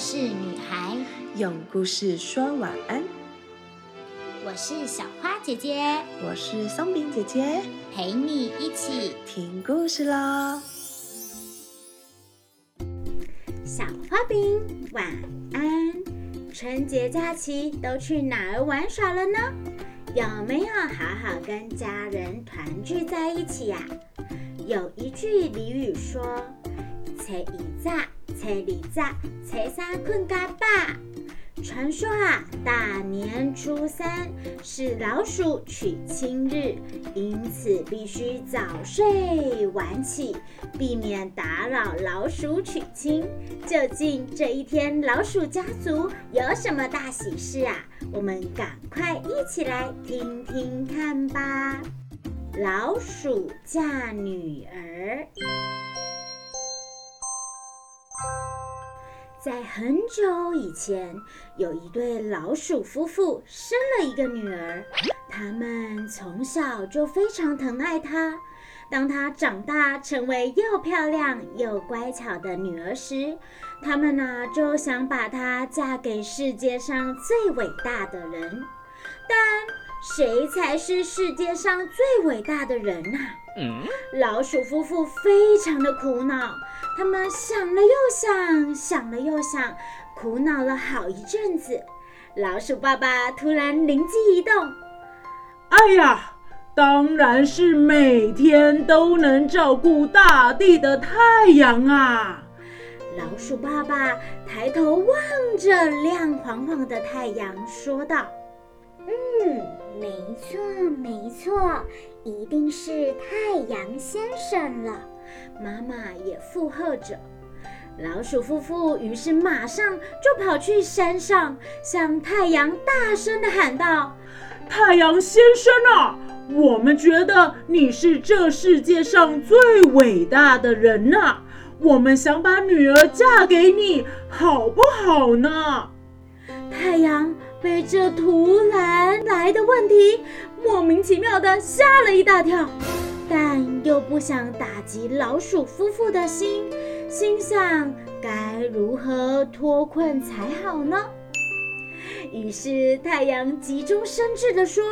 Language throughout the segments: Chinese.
事女孩，用故事说晚安。我是小花姐姐，我是松饼姐姐，陪你一起听故事喽。小花饼晚安。春节假期都去哪儿玩耍了呢？有没有好好跟家人团聚在一起呀？有一句俚语说：“初一早，初二早，初三困嘎巴。”传说啊，大年初三是老鼠娶亲日，因此必须早睡晚起，避免打扰老鼠娶亲。究竟这一天老鼠家族有什么大喜事啊？我们赶快一起来听听看吧！老鼠嫁女儿。在很久以前，有一对老鼠夫妇生了一个女儿。他们从小就非常疼爱她。当她长大成为又漂亮又乖巧的女儿时，他们呢就想把她嫁给世界上最伟大的人。但谁才是世界上最伟大的人呐？老鼠夫妇非常的苦恼。他们想了又想，想了又想，苦恼了好一阵子。老鼠爸爸突然灵机一动：“哎呀，当然是每天都能照顾大地的太阳啊！”老鼠爸爸抬头望着亮晃晃的太阳，说道：“嗯，没错，没错，一定是太阳先生了。”妈妈也附和着，老鼠夫妇于是马上就跑去山上，向太阳大声的喊道：“太阳先生啊，我们觉得你是这世界上最伟大的人呐，我们想把女儿嫁给你，好不好呢？”太阳被这突然来的问题莫名其妙的吓了一大跳。但又不想打击老鼠夫妇的心，心想该如何脱困才好呢？于是太阳急中生智的说：“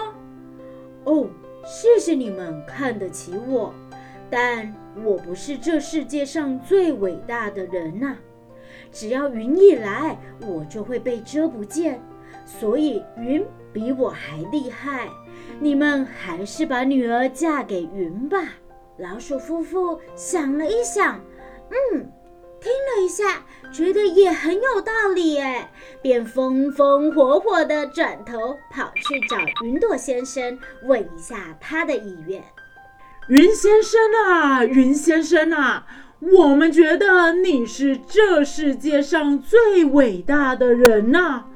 哦，谢谢你们看得起我，但我不是这世界上最伟大的人呐。只要云一来，我就会被遮不见，所以云比我还厉害。”你们还是把女儿嫁给云吧。老鼠夫妇想了一想，嗯，听了一下，觉得也很有道理哎，便风风火火地转头跑去找云朵先生，问一下他的意愿。云先生啊，云先生啊，我们觉得你是这世界上最伟大的人呐。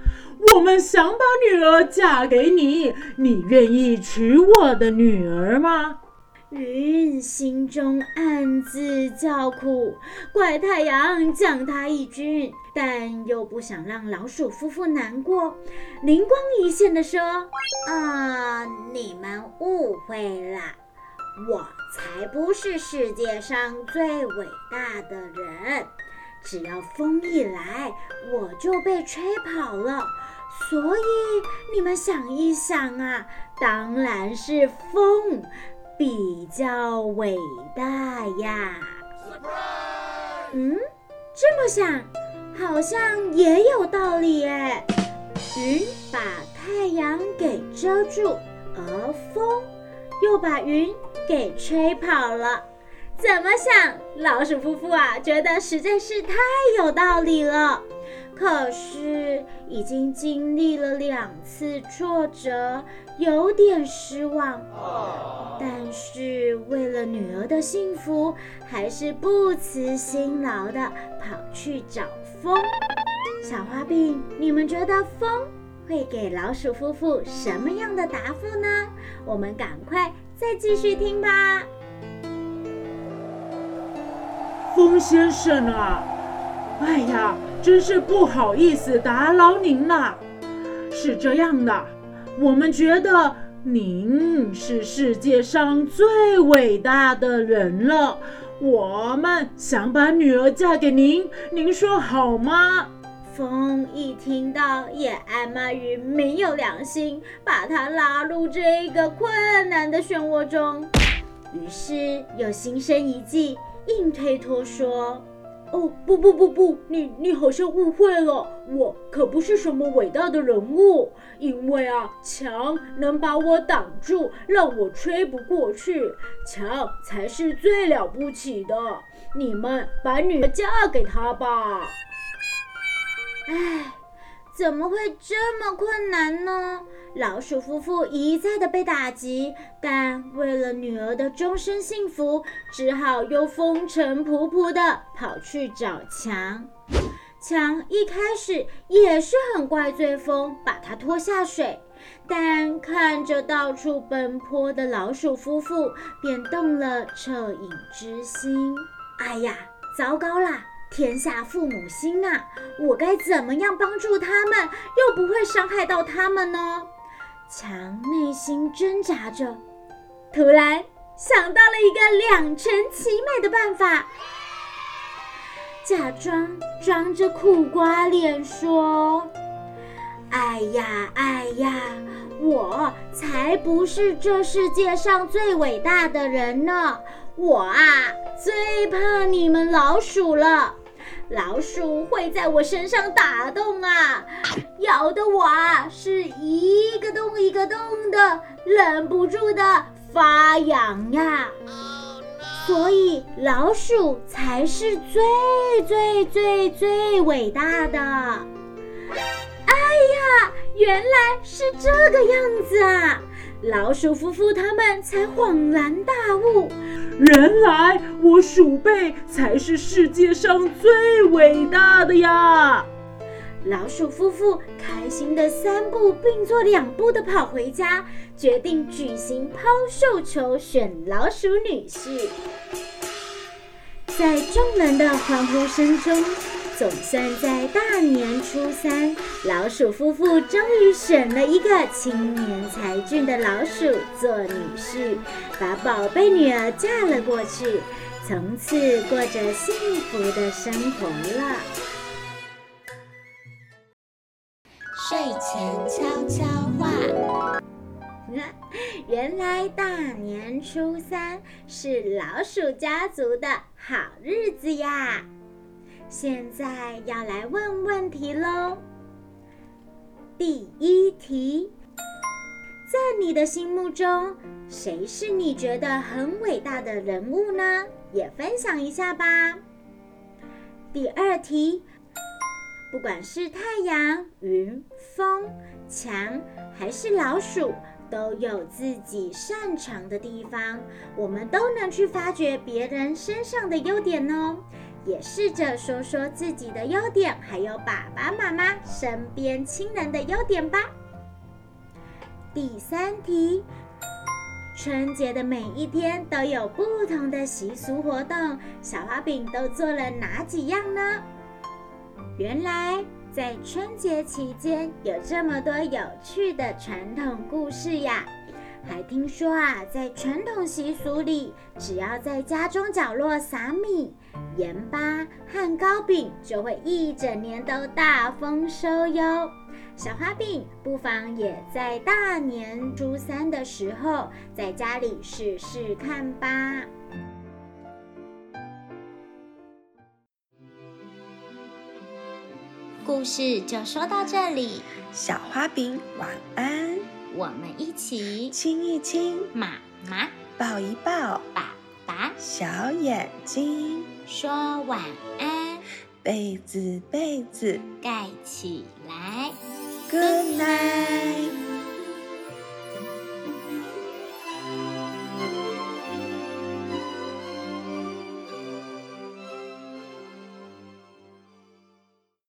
我们想把女儿嫁给你，你愿意娶我的女儿吗？云心中暗自叫苦，怪太阳降他一军，但又不想让老鼠夫妇难过，灵光一现的说：“啊，你们误会了，我才不是世界上最伟大的人。只要风一来，我就被吹跑了。”所以你们想一想啊，当然是风比较伟大呀。嗯，这么想好像也有道理耶。云把太阳给遮住，而风又把云给吹跑了。怎么想，老鼠夫妇啊，觉得实在是太有道理了。可是已经经历了两次挫折，有点失望。但是为了女儿的幸福，还是不辞辛劳的跑去找风。小花饼，你们觉得风会给老鼠夫妇什么样的答复呢？我们赶快再继续听吧。风先生啊，哎呀！真是不好意思打扰您了。是这样的，我们觉得您是世界上最伟大的人了，我们想把女儿嫁给您，您说好吗？风一听到，也暗骂于没有良心，把他拉入这个困难的漩涡中。于是又心生一计，硬推脱说：“哦，不不不不，你你好像误会了，我可不是什么伟大的人物。因为啊，墙能把我挡住，让我吹不过去，墙才是最了不起的。你们把女儿嫁给他吧。”唉。怎么会这么困难呢？老鼠夫妇一再的被打击，但为了女儿的终身幸福，只好又风尘仆仆的跑去找强。强一开始也是很怪罪风把他拖下水，但看着到处奔波的老鼠夫妇，便动了恻隐之心。哎呀，糟糕啦！天下父母心啊！我该怎么样帮助他们，又不会伤害到他们呢？强内心挣扎着，突然想到了一个两全其美的办法，假装装着苦瓜脸说：“哎呀哎呀，我才不是这世界上最伟大的人呢！我啊，最怕你们老鼠了。”老鼠会在我身上打洞啊，咬得我啊是一个洞一个洞的，忍不住的发痒呀。所以老鼠才是最最最最伟大的。哎呀，原来是这个样子啊！老鼠夫妇他们才恍然大悟。原来我鼠辈才是世界上最伟大的呀！老鼠夫妇开心的三步并作两步的跑回家，决定举行抛绣球选老鼠女婿。在众人的欢呼声中。总算在大年初三，老鼠夫妇终于选了一个青年才俊的老鼠做女婿，把宝贝女儿嫁了过去，从此过着幸福的生活了。睡前悄悄话，原来大年初三是老鼠家族的好日子呀。现在要来问问题喽。第一题，在你的心目中，谁是你觉得很伟大的人物呢？也分享一下吧。第二题，不管是太阳、云、风、墙，还是老鼠，都有自己擅长的地方，我们都能去发掘别人身上的优点哦。也试着说说自己的优点，还有爸爸妈妈身边亲人的优点吧。第三题，春节的每一天都有不同的习俗活动，小花饼都做了哪几样呢？原来在春节期间有这么多有趣的传统故事呀！还听说啊，在传统习俗里，只要在家中角落撒米、盐巴和糕饼，就会一整年都大丰收哟。小花饼不妨也在大年初三的时候，在家里试试看吧。故事就说到这里，小花饼晚安。我们一起亲一亲妈妈，抱一抱爸爸，小眼睛说晚安，被子被子盖起来，Good night。